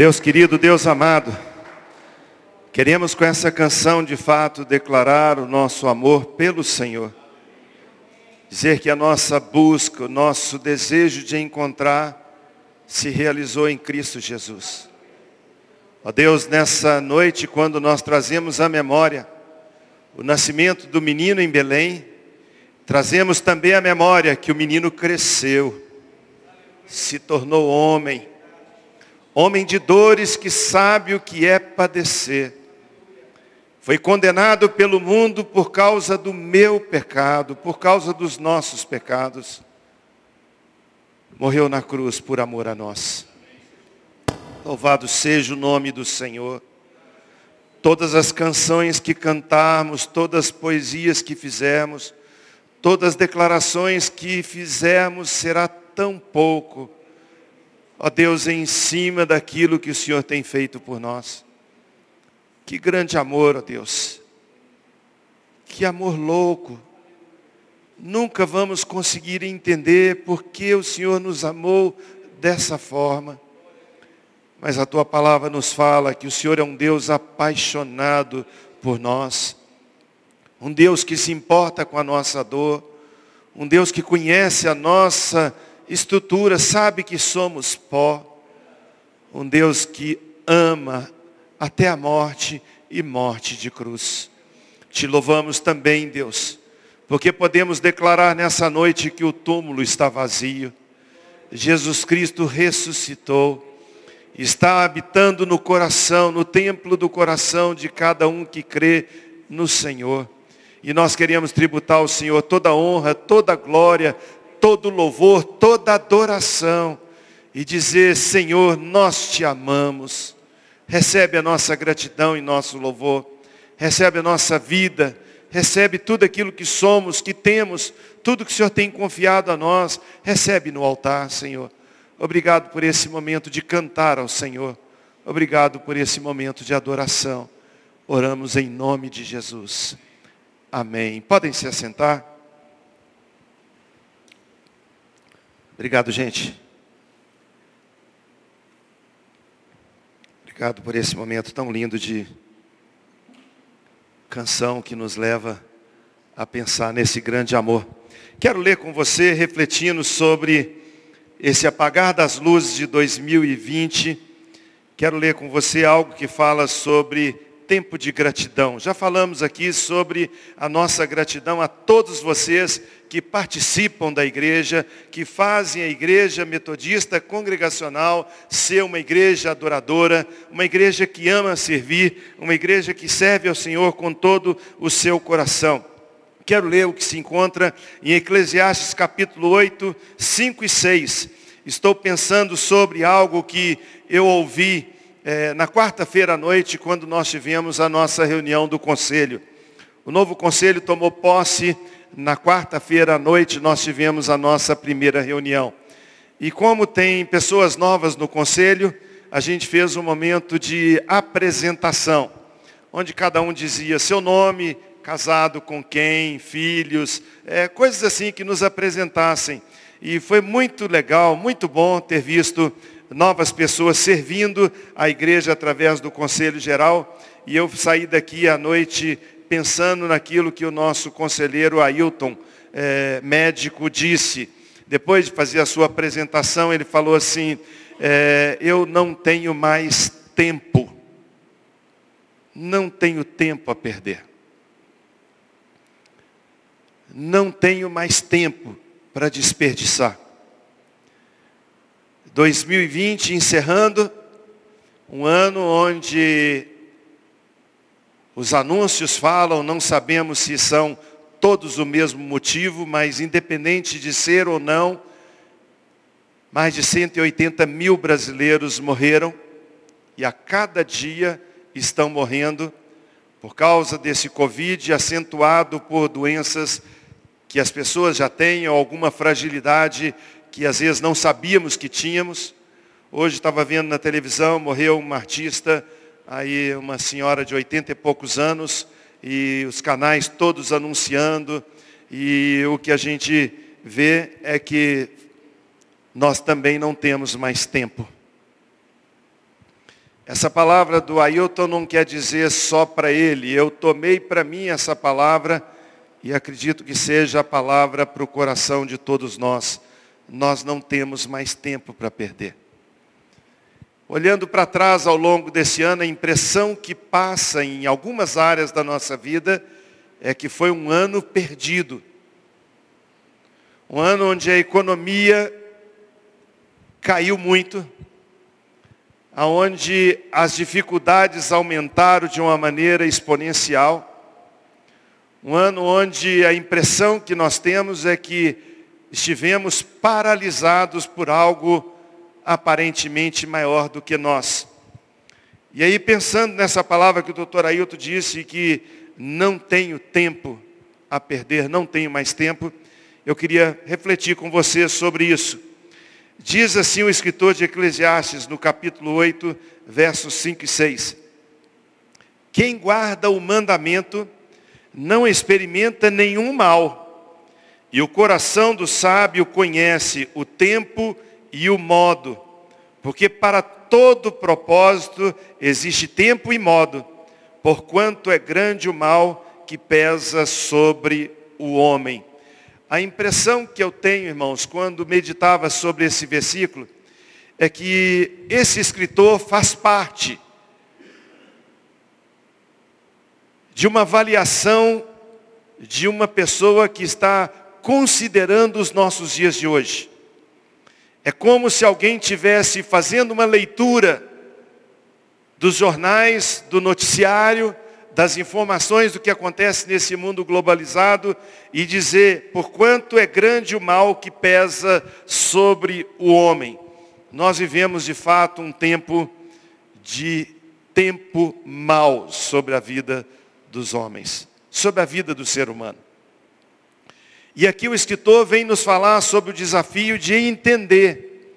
Deus querido, Deus amado, queremos com essa canção de fato declarar o nosso amor pelo Senhor. Dizer que a nossa busca, o nosso desejo de encontrar se realizou em Cristo Jesus. Ó Deus, nessa noite, quando nós trazemos à memória o nascimento do menino em Belém, trazemos também à memória que o menino cresceu, se tornou homem, homem de dores que sabe o que é padecer. Foi condenado pelo mundo por causa do meu pecado, por causa dos nossos pecados. Morreu na cruz por amor a nós. Louvado seja o nome do Senhor. Todas as canções que cantarmos, todas as poesias que fizermos, todas as declarações que fizermos será tão pouco, ó Deus, em cima daquilo que o Senhor tem feito por nós. Que grande amor, ó Deus. Que amor louco. Nunca vamos conseguir entender por que o Senhor nos amou dessa forma. Mas a tua palavra nos fala que o Senhor é um Deus apaixonado por nós. Um Deus que se importa com a nossa dor. Um Deus que conhece a nossa estrutura, sabe que somos pó. Um Deus que ama até a morte e morte de cruz. Te louvamos também, Deus, porque podemos declarar nessa noite que o túmulo está vazio. Jesus Cristo ressuscitou, está habitando no coração, no templo do coração de cada um que crê no Senhor. E nós queremos tributar ao Senhor toda honra, toda glória, todo louvor, toda adoração e dizer, Senhor, nós te amamos. Recebe a nossa gratidão e nosso louvor. Recebe a nossa vida. Recebe tudo aquilo que somos, que temos, tudo que o Senhor tem confiado a nós. Recebe no altar, Senhor. Obrigado por esse momento de cantar ao Senhor. Obrigado por esse momento de adoração. Oramos em nome de Jesus. Amém. Podem se assentar. Obrigado, gente. Obrigado por esse momento tão lindo de canção que nos leva a pensar nesse grande amor. Quero ler com você, refletindo sobre esse apagar das luzes de 2020. Quero ler com você algo que fala sobre tempo de gratidão. Já falamos aqui sobre a nossa gratidão a todos vocês que participam da igreja, que fazem a igreja metodista congregacional ser uma igreja adoradora, uma igreja que ama servir, uma igreja que serve ao Senhor com todo o seu coração. Quero ler o que se encontra em Eclesiastes capítulo 8, 5 e 6. Estou pensando sobre algo que eu ouvi é, na quarta-feira à noite, quando nós tivemos a nossa reunião do conselho. O novo conselho tomou posse na quarta-feira à noite nós tivemos a nossa primeira reunião. E como tem pessoas novas no conselho, a gente fez um momento de apresentação, onde cada um dizia seu nome, casado com quem, filhos, é, coisas assim que nos apresentassem. E foi muito legal, muito bom ter visto novas pessoas servindo a igreja através do Conselho Geral. E eu saí daqui à noite pensando naquilo que o nosso conselheiro Ailton, é, médico, disse. Depois de fazer a sua apresentação, ele falou assim, é, eu não tenho mais tempo. Não tenho tempo a perder. Não tenho mais tempo para desperdiçar. 2020 encerrando, um ano onde os anúncios falam, não sabemos se são todos o mesmo motivo, mas independente de ser ou não, mais de 180 mil brasileiros morreram e a cada dia estão morrendo por causa desse Covid, acentuado por doenças que as pessoas já têm, ou alguma fragilidade que às vezes não sabíamos que tínhamos. Hoje estava vendo na televisão, morreu uma artista aí uma senhora de 80 e poucos anos, e os canais todos anunciando, e o que a gente vê é que nós também não temos mais tempo. Essa palavra do Ailton não quer dizer só para ele. Eu tomei para mim essa palavra e acredito que seja a palavra para o coração de todos nós. Nós não temos mais tempo para perder. Olhando para trás ao longo desse ano, a impressão que passa em algumas áreas da nossa vida é que foi um ano perdido. Um ano onde a economia caiu muito, aonde as dificuldades aumentaram de uma maneira exponencial. Um ano onde a impressão que nós temos é que estivemos paralisados por algo aparentemente maior do que nós. E aí pensando nessa palavra que o doutor Ailton disse que não tenho tempo a perder, não tenho mais tempo, eu queria refletir com você sobre isso. Diz assim o escritor de Eclesiastes, no capítulo 8, versos 5 e 6. Quem guarda o mandamento não experimenta nenhum mal, e o coração do sábio conhece o tempo e o modo, porque para todo propósito existe tempo e modo, porquanto é grande o mal que pesa sobre o homem. A impressão que eu tenho, irmãos, quando meditava sobre esse versículo, é que esse escritor faz parte de uma avaliação de uma pessoa que está considerando os nossos dias de hoje. É como se alguém tivesse fazendo uma leitura dos jornais, do noticiário, das informações do que acontece nesse mundo globalizado e dizer, porquanto é grande o mal que pesa sobre o homem. Nós vivemos de fato um tempo de tempo mal sobre a vida dos homens, sobre a vida do ser humano. E aqui o escritor vem nos falar sobre o desafio de entender.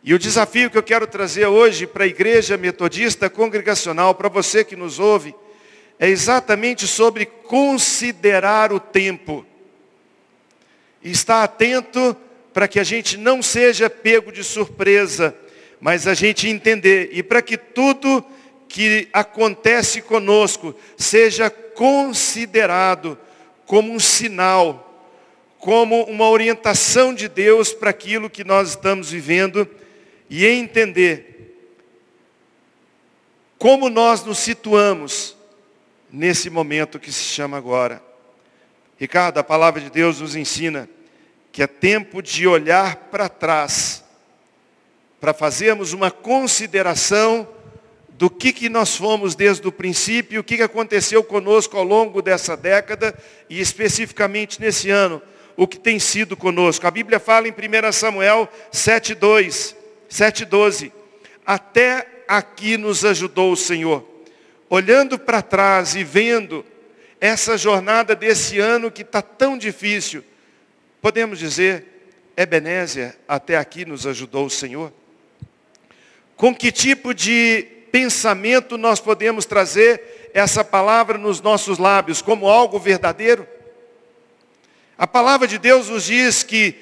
E o desafio que eu quero trazer hoje para a igreja metodista congregacional, para você que nos ouve, é exatamente sobre considerar o tempo. E estar atento para que a gente não seja pego de surpresa, mas a gente entender. E para que tudo que acontece conosco seja considerado como um sinal, como uma orientação de Deus para aquilo que nós estamos vivendo e entender como nós nos situamos nesse momento que se chama agora. Ricardo, a palavra de Deus nos ensina que é tempo de olhar para trás, para fazermos uma consideração do que, que nós fomos desde o princípio, o que, que aconteceu conosco ao longo dessa década e especificamente nesse ano, o que tem sido conosco. A Bíblia fala em 1 Samuel 7,2, 7,12. Até aqui nos ajudou o Senhor olhando para trás e vendo essa jornada desse ano que está tão difícil, podemos dizer, Ebenézia, até aqui nos ajudou o Senhor? Com que tipo de pensamento nós podemos trazer essa palavra nos nossos lábios como algo verdadeiro? A palavra de Deus nos diz que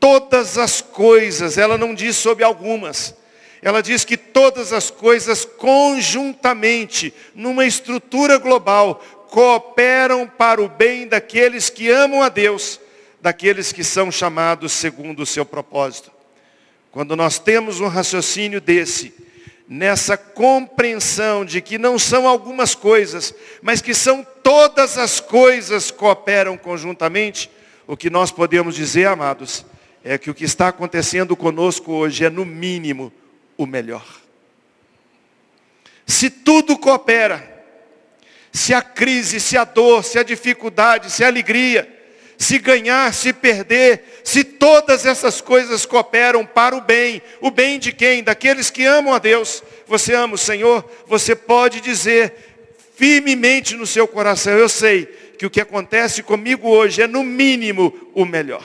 todas as coisas, ela não diz sobre algumas, ela diz que todas as coisas conjuntamente, numa estrutura global, cooperam para o bem daqueles que amam a Deus, daqueles que são chamados segundo o seu propósito. Quando nós temos um raciocínio desse, nessa compreensão de que não são algumas coisas, mas que são todas as coisas cooperam conjuntamente, o que nós podemos dizer, amados, é que o que está acontecendo conosco hoje é no mínimo o melhor. Se tudo coopera, se a crise, se a dor, se a dificuldade, se a alegria, se ganhar, se perder, se todas essas coisas cooperam para o bem, o bem de quem? Daqueles que amam a Deus. Você ama o Senhor, você pode dizer firmemente no seu coração, eu sei que o que acontece comigo hoje é no mínimo o melhor.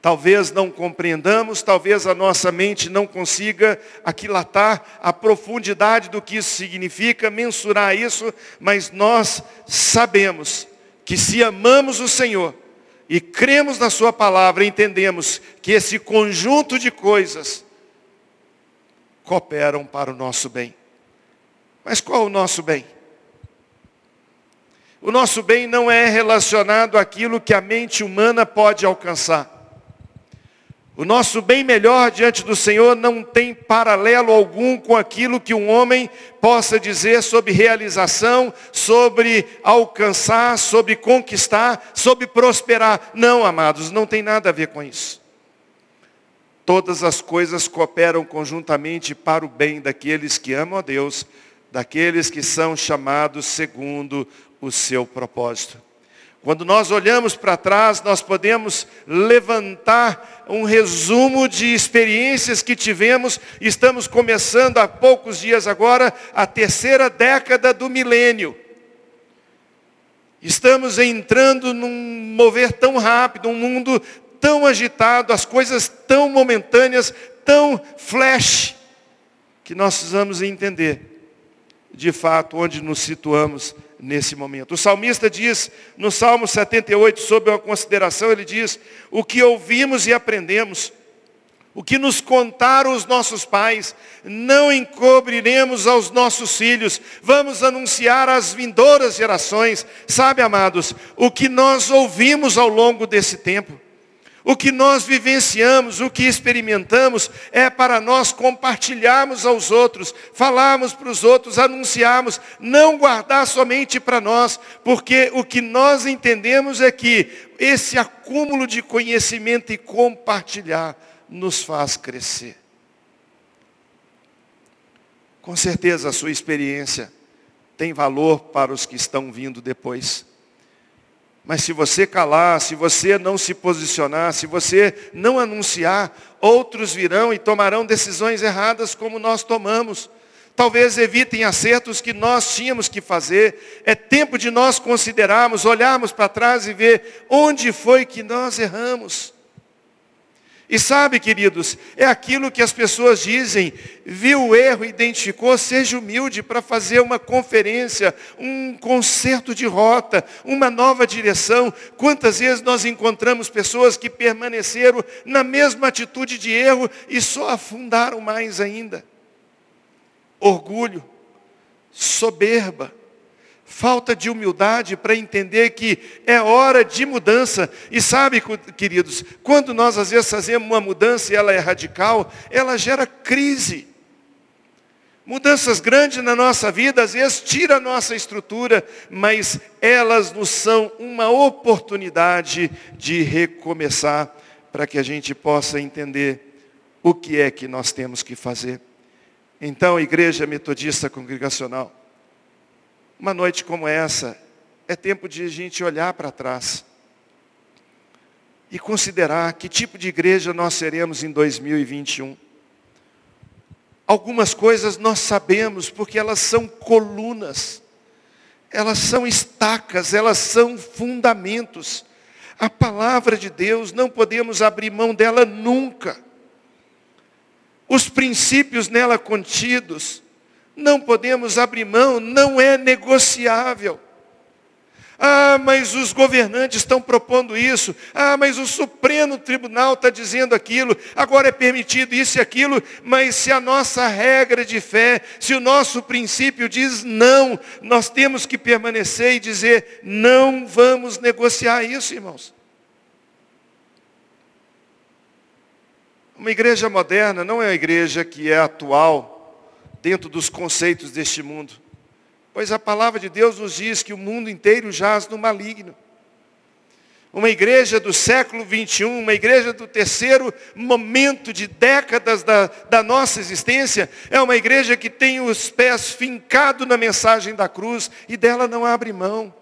Talvez não compreendamos, talvez a nossa mente não consiga aquilatar a profundidade do que isso significa, mensurar isso, mas nós sabemos que se amamos o Senhor e cremos na Sua palavra, entendemos que esse conjunto de coisas cooperam para o nosso bem. Mas qual o nosso bem? O nosso bem não é relacionado àquilo que a mente humana pode alcançar. O nosso bem melhor diante do Senhor não tem paralelo algum com aquilo que um homem possa dizer sobre realização, sobre alcançar, sobre conquistar, sobre prosperar. Não, amados, não tem nada a ver com isso. Todas as coisas cooperam conjuntamente para o bem daqueles que amam a Deus, daqueles que são chamados segundo o seu propósito. Quando nós olhamos para trás, nós podemos levantar um resumo de experiências que tivemos. Estamos começando há poucos dias agora a terceira década do milênio. Estamos entrando num mover tão rápido, um mundo tão agitado, as coisas tão momentâneas, tão flash, que nós precisamos entender de fato onde nos situamos nesse momento. O salmista diz no Salmo 78, sobre uma consideração, ele diz: O que ouvimos e aprendemos, o que nos contaram os nossos pais, não encobriremos aos nossos filhos, vamos anunciar às vindouras gerações. Sabe, amados, o que nós ouvimos ao longo desse tempo, o que nós vivenciamos, o que experimentamos, é para nós compartilharmos aos outros, falarmos para os outros, anunciarmos, não guardar somente para nós, porque o que nós entendemos é que esse acúmulo de conhecimento e compartilhar nos faz crescer. Com certeza a sua experiência tem valor para os que estão vindo depois. Mas se você calar, se você não se posicionar, se você não anunciar, outros virão e tomarão decisões erradas como nós tomamos. Talvez evitem acertos que nós tínhamos que fazer. É tempo de nós considerarmos, olharmos para trás e ver onde foi que nós erramos. E sabe, queridos, é aquilo que as pessoas dizem, viu o erro, identificou, seja humilde para fazer uma conferência, um concerto de rota, uma nova direção. Quantas vezes nós encontramos pessoas que permaneceram na mesma atitude de erro e só afundaram mais ainda? Orgulho, soberba, falta de humildade para entender que é hora de mudança. E sabe, queridos, quando nós às vezes fazemos uma mudança e ela é radical, ela gera crise. Mudanças grandes na nossa vida, às vezes tira a nossa estrutura, mas elas nos são uma oportunidade de recomeçar para que a gente possa entender o que é que nós temos que fazer. Então, Igreja Metodista Congregacional, uma noite como essa, é tempo de a gente olhar para trás e considerar que tipo de igreja nós seremos em 2021. Algumas coisas nós sabemos porque elas são colunas, elas são estacas, elas são fundamentos. A palavra de Deus, não podemos abrir mão dela nunca. Os princípios nela contidos, não podemos abrir mão, não é negociável. Ah, mas os governantes estão propondo isso. Ah, mas o Supremo Tribunal está dizendo aquilo. Agora é permitido isso e aquilo. Mas se a nossa regra de fé, se o nosso princípio diz não, nós temos que permanecer e dizer: não vamos negociar isso, irmãos. Uma igreja moderna não é uma igreja que é atual dentro dos conceitos deste mundo. Pois a palavra de Deus nos diz que o mundo inteiro jaz no maligno. Uma igreja do século 21, uma igreja do terceiro momento de décadas da, da nossa existência, é uma igreja que tem os pés fincados na mensagem da cruz e dela não abre mão.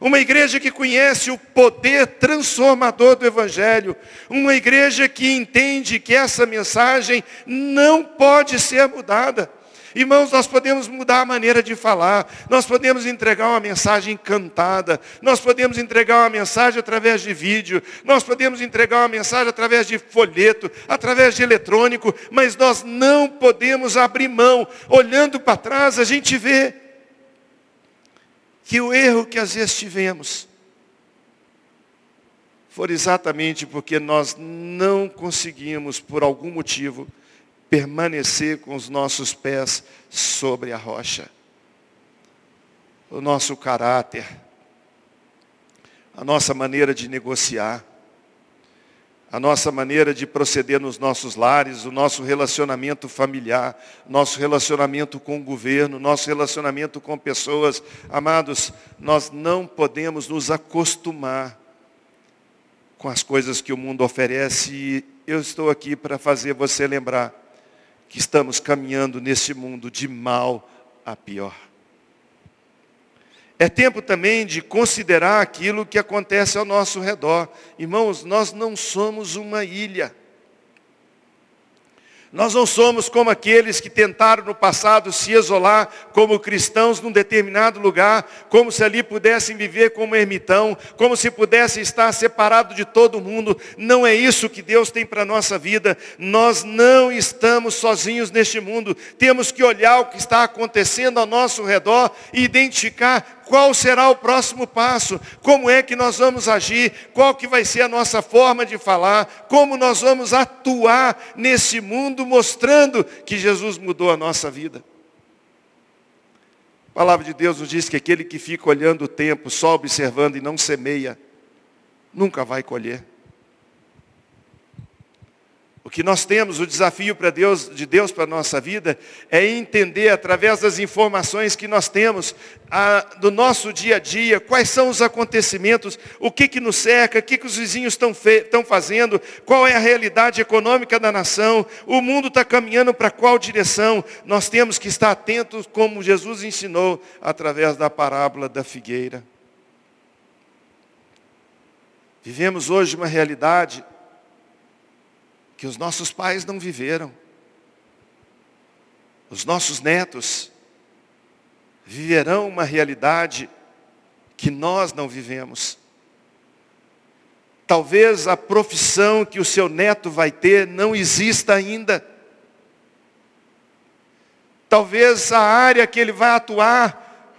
Uma igreja que conhece o poder transformador do Evangelho. Uma igreja que entende que essa mensagem não pode ser mudada. Irmãos, nós podemos mudar a maneira de falar, nós podemos entregar uma mensagem cantada, nós podemos entregar uma mensagem através de vídeo, nós podemos entregar uma mensagem através de folheto, através de eletrônico, mas nós não podemos abrir mão. Olhando para trás, a gente vê que o erro que às vezes tivemos foi exatamente porque nós não conseguimos, por algum motivo, permanecer com os nossos pés sobre a rocha. O nosso caráter, a nossa maneira de negociar, a nossa maneira de proceder nos nossos lares, o nosso relacionamento familiar, nosso relacionamento com o governo, nosso relacionamento com pessoas. Amados, nós não podemos nos acostumar com as coisas que o mundo oferece e eu estou aqui para fazer você lembrar que estamos caminhando nesse mundo de mal a pior. É tempo também de considerar aquilo que acontece ao nosso redor. Irmãos, nós não somos uma ilha. Nós não somos como aqueles que tentaram no passado se isolar como cristãos num determinado lugar, como se ali pudessem viver como ermitão, como se pudessem estar separados de todo mundo. Não é isso que Deus tem para a nossa vida. Nós não estamos sozinhos neste mundo. Temos que olhar o que está acontecendo ao nosso redor e identificar qual será o próximo passo, como é que nós vamos agir, qual que vai ser a nossa forma de falar, como nós vamos atuar nesse mundo mostrando que Jesus mudou a nossa vida. A palavra de Deus nos diz que aquele que fica olhando o tempo, só observando e não semeia, nunca vai colher. O que nós temos, o desafio para Deus, de Deus para a nossa vida, é entender através das informações que nós temos a, do nosso dia a dia, quais são os acontecimentos, o que, que nos cerca, o que, que os vizinhos estão fazendo, qual é a realidade econômica da nação, o mundo está caminhando para qual direção. Nós temos que estar atentos, como Jesus ensinou, através da parábola da figueira. Vivemos hoje uma realidade que os nossos pais não viveram. Os nossos netos viverão uma realidade que nós não vivemos. Talvez a profissão que o seu neto vai ter não exista ainda. Talvez a área que ele vai atuar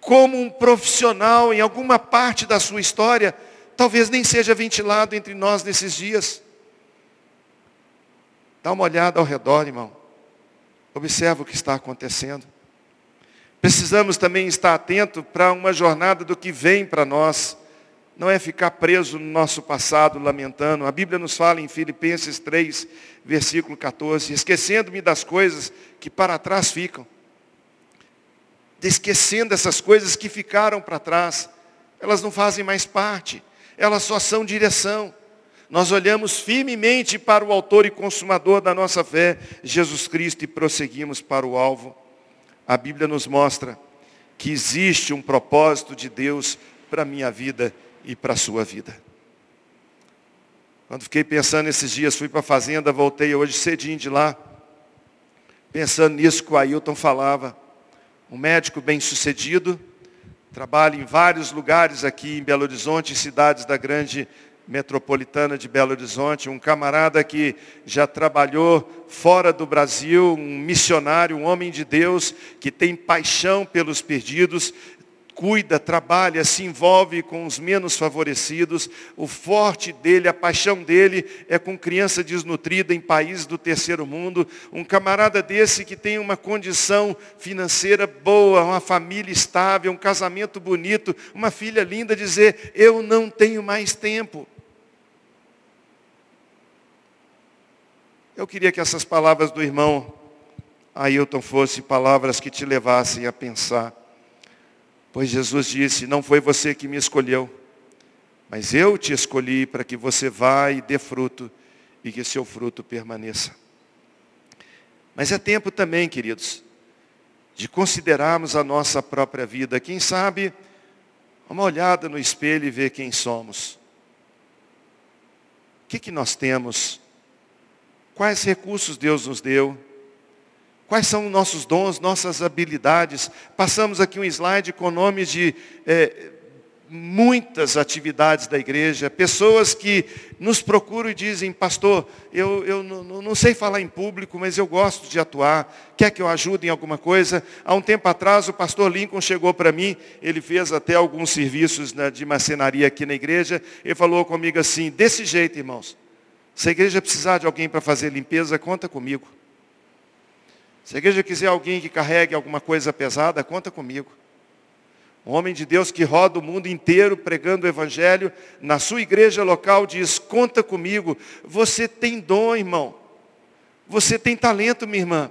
como um profissional em alguma parte da sua história, talvez nem seja ventilado entre nós nesses dias. Dá uma olhada ao redor, irmão. Observa o que está acontecendo. Precisamos também estar atento para uma jornada do que vem para nós. Não é ficar preso no nosso passado, lamentando. A Bíblia nos fala em Filipenses 3, versículo 14, esquecendo-me das coisas que para trás ficam. Esquecendo essas coisas que ficaram para trás. Elas não fazem mais parte. Elas só são direção nós olhamos firmemente para o autor e consumador da nossa fé, Jesus Cristo, e prosseguimos para o alvo. A Bíblia nos mostra que existe um propósito de Deus para a minha vida e para a sua vida. Quando fiquei pensando esses dias, fui para a fazenda, voltei hoje cedinho de lá, pensando nisso que o Ailton falava. Um médico bem sucedido, trabalha em vários lugares aqui em Belo Horizonte, em cidades da grande metropolitana de Belo Horizonte, um camarada que já trabalhou fora do Brasil, um missionário, um homem de Deus, que tem paixão pelos perdidos, cuida, trabalha, se envolve com os menos favorecidos. O forte dele, a paixão dele é com criança desnutrida em países do terceiro mundo. Um camarada desse que tem uma condição financeira boa, uma família estável, um casamento bonito, uma filha linda, dizer, eu não tenho mais tempo. Eu queria que essas palavras do irmão Ailton fossem palavras que te levassem a pensar. Pois Jesus disse, não foi você que me escolheu, mas eu te escolhi para que você vá e dê fruto e que seu fruto permaneça. Mas é tempo também, queridos, de considerarmos a nossa própria vida. Quem sabe, uma olhada no espelho e ver quem somos. O que, que nós temos Quais recursos Deus nos deu? Quais são nossos dons, nossas habilidades? Passamos aqui um slide com nomes de é, muitas atividades da igreja, pessoas que nos procuram e dizem, pastor, eu, eu não, sei falar em público, mas eu gosto de atuar, quer que eu ajude em alguma coisa? Há um tempo atrás o pastor Lincoln chegou para mim, ele fez até alguns serviços de macenaria aqui na igreja, ele falou comigo assim, desse jeito, irmãos, se a igreja precisar de alguém para fazer limpeza, conta comigo. Se a igreja quiser alguém que carregue alguma coisa pesada, conta comigo. Um homem de Deus que roda o mundo inteiro pregando o Evangelho, na sua igreja local diz, conta comigo. Você tem dom, irmão. Você tem talento, minha irmã.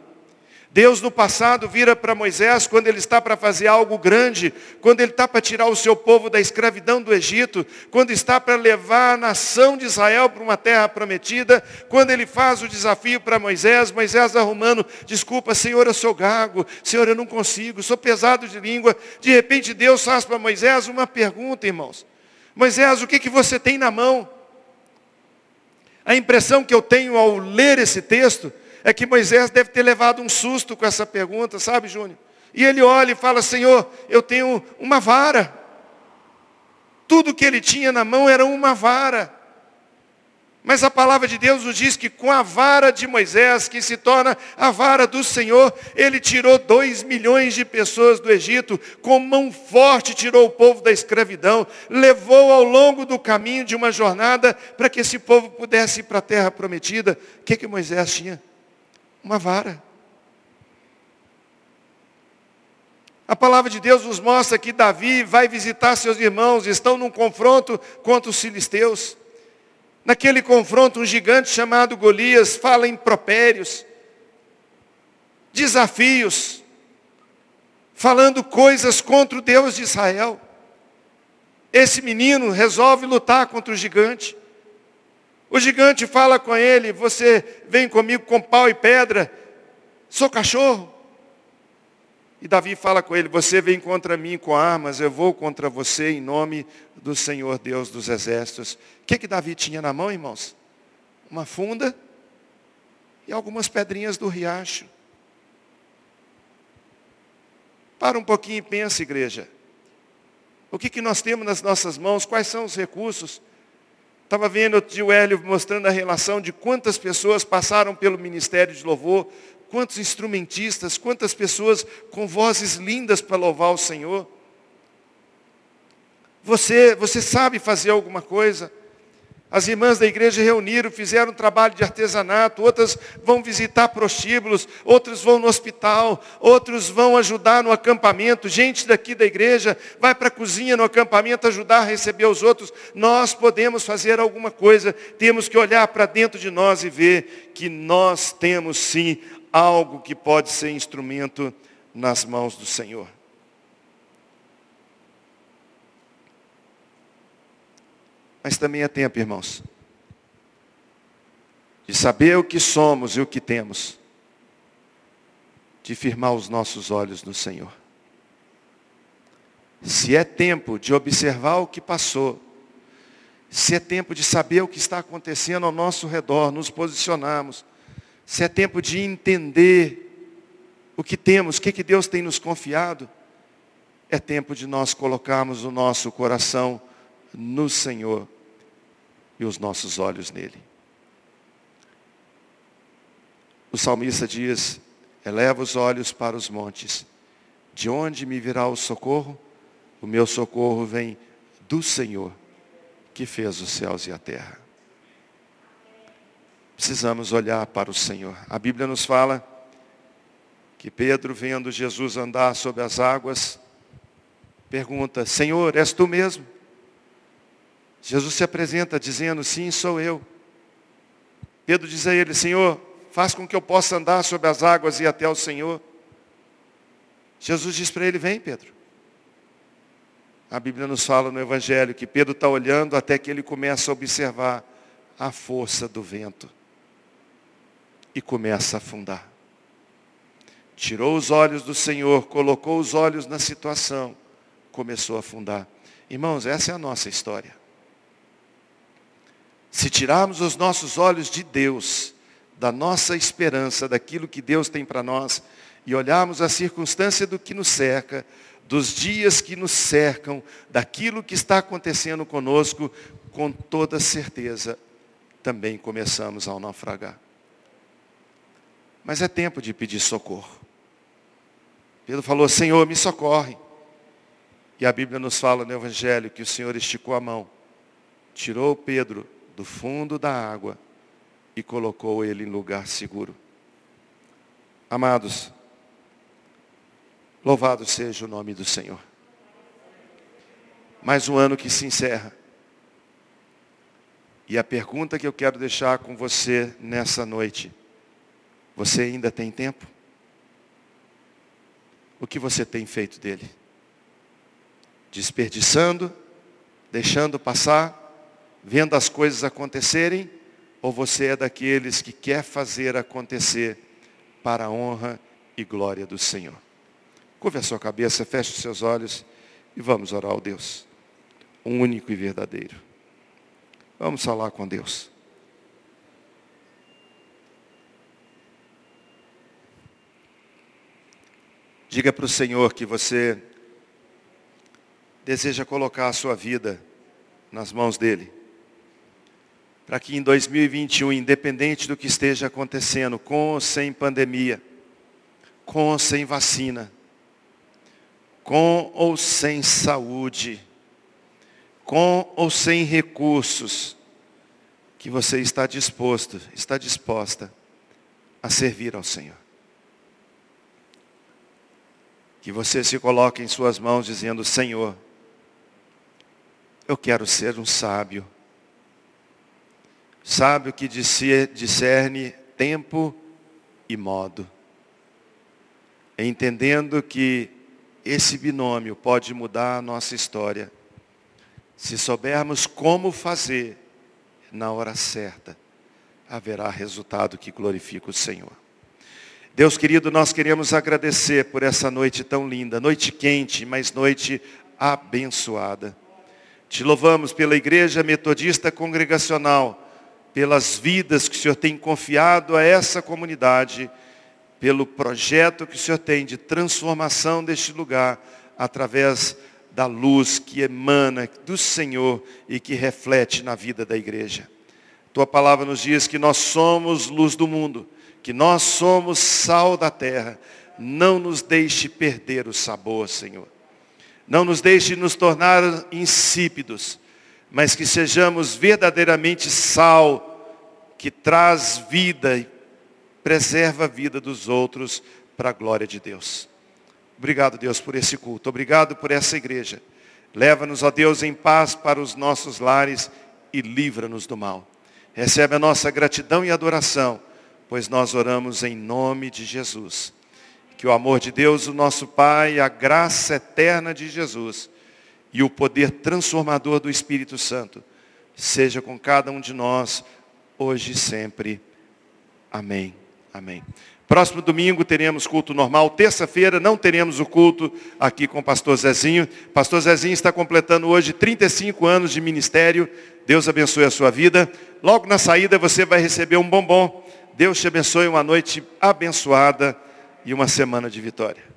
Deus no passado vira para Moisés quando ele está para fazer algo grande, quando ele está para tirar o seu povo da escravidão do Egito, quando está para levar a nação de Israel para uma terra prometida, quando ele faz o desafio para Moisés, Moisés arrumando, desculpa, Senhor, eu sou gago, Senhor, eu não consigo, sou pesado de língua. De repente Deus faz para Moisés uma pergunta, irmãos. Moisés, o que, que você tem na mão? A impressão que eu tenho ao ler esse texto é que Moisés deve ter levado um susto com essa pergunta, sabe, Júnior? E ele olha e fala: Senhor, eu tenho uma vara. Tudo que ele tinha na mão era uma vara. Mas a palavra de Deus nos diz que com a vara de Moisés, que se torna a vara do Senhor, ele tirou dois milhões de pessoas do Egito, com mão forte tirou o povo da escravidão, levou ao longo do caminho de uma jornada para que esse povo pudesse ir para a terra prometida. O que, que Moisés tinha? Uma vara. A palavra de Deus nos mostra que Davi vai visitar seus irmãos, estão num confronto contra os filisteus. Naquele confronto, um gigante chamado Golias fala em propérios, desafios, falando coisas contra o Deus de Israel. Esse menino resolve lutar contra o gigante. O gigante fala com ele: Você vem comigo com pau e pedra, sou cachorro. E Davi fala com ele: Você vem contra mim com armas, eu vou contra você em nome do Senhor Deus dos exércitos. O que, que Davi tinha na mão, irmãos? Uma funda e algumas pedrinhas do riacho. Para um pouquinho e pensa, igreja. O que, que nós temos nas nossas mãos? Quais são os recursos? Estava vendo o tio Hélio mostrando a relação de quantas pessoas passaram pelo ministério de louvor, quantos instrumentistas, quantas pessoas com vozes lindas para louvar o Senhor. Você, você sabe fazer alguma coisa? As irmãs da igreja reuniram, fizeram trabalho de artesanato, outras vão visitar prostíbulos, outros vão no hospital, outros vão ajudar no acampamento. Gente daqui da igreja vai para a cozinha no acampamento ajudar a receber os outros. Nós podemos fazer alguma coisa, temos que olhar para dentro de nós e ver que nós temos sim algo que pode ser instrumento nas mãos do Senhor. Mas também é tempo, irmãos, de saber o que somos e o que temos, de firmar os nossos olhos no Senhor. Se é tempo de observar o que passou, se é tempo de saber o que está acontecendo ao nosso redor, nos posicionarmos, se é tempo de entender o que temos, o que, que Deus tem nos confiado, é tempo de nós colocarmos o nosso coração no Senhor e os nossos olhos nele. O salmista diz: Eleva os olhos para os montes. De onde me virá o socorro? O meu socorro vem do Senhor, que fez os céus e a terra. Precisamos olhar para o Senhor. A Bíblia nos fala que Pedro, vendo Jesus andar sobre as águas, pergunta: Senhor, és tu mesmo? Jesus se apresenta dizendo: Sim, sou eu. Pedro diz a ele: Senhor, faz com que eu possa andar sobre as águas e até o Senhor. Jesus diz para ele: Vem, Pedro. A Bíblia nos fala no Evangelho que Pedro está olhando até que ele começa a observar a força do vento e começa a afundar. Tirou os olhos do Senhor, colocou os olhos na situação, começou a afundar. Irmãos, essa é a nossa história. Se tirarmos os nossos olhos de Deus, da nossa esperança, daquilo que Deus tem para nós, e olharmos a circunstância do que nos cerca, dos dias que nos cercam, daquilo que está acontecendo conosco, com toda certeza, também começamos a naufragar. Mas é tempo de pedir socorro. Pedro falou, Senhor, me socorre. E a Bíblia nos fala no Evangelho que o Senhor esticou a mão, tirou Pedro do fundo da água e colocou ele em lugar seguro. Amados, louvado seja o nome do Senhor. Mais um ano que se encerra. E a pergunta que eu quero deixar com você nessa noite: você ainda tem tempo? O que você tem feito dele? Desperdiçando, deixando passar, vendo as coisas acontecerem, ou você é daqueles que quer fazer acontecer para a honra e glória do Senhor? Curva a sua cabeça, feche os seus olhos e vamos orar ao Deus, único e verdadeiro. Vamos falar com Deus. Diga para o Senhor que você deseja colocar a sua vida nas mãos dEle. Para que em 2021, independente do que esteja acontecendo, com ou sem pandemia, com ou sem vacina, com ou sem saúde, com ou sem recursos, que você está disposto, está disposta a servir ao Senhor. Que você se coloque em suas mãos dizendo, Senhor, eu quero ser um sábio. Sábio que discerne tempo e modo. Entendendo que esse binômio pode mudar a nossa história se soubermos como fazer na hora certa, haverá resultado que glorifica o Senhor. Deus querido, nós queremos agradecer por essa noite tão linda, noite quente, mas noite abençoada. Te louvamos pela Igreja Metodista Congregacional, pelas vidas que o Senhor tem confiado a essa comunidade, pelo projeto que o Senhor tem de transformação deste lugar através da luz que emana do Senhor e que reflete na vida da igreja. Tua palavra nos diz que nós somos luz do mundo, que nós somos sal da terra. Não nos deixe perder o sabor, Senhor. Não nos deixe nos tornar insípidos, mas que sejamos verdadeiramente sal que traz vida e preserva a vida dos outros para a glória de Deus. Obrigado, Deus, por esse culto. Obrigado por essa igreja. Leva-nos, ó Deus, em paz para os nossos lares e livra-nos do mal. Recebe a nossa gratidão e adoração, pois nós oramos em nome de Jesus. Que o amor de Deus, o nosso Pai, a graça eterna de Jesus e o poder transformador do Espírito Santo seja com cada um de nós, hoje e sempre. Amém. Amém. Próximo domingo teremos culto normal. Terça-feira não teremos o culto aqui com o pastor Zezinho. Pastor Zezinho está completando hoje 35 anos de ministério. Deus abençoe a sua vida. Logo na saída você vai receber um bombom. Deus te abençoe uma noite abençoada e uma semana de vitória.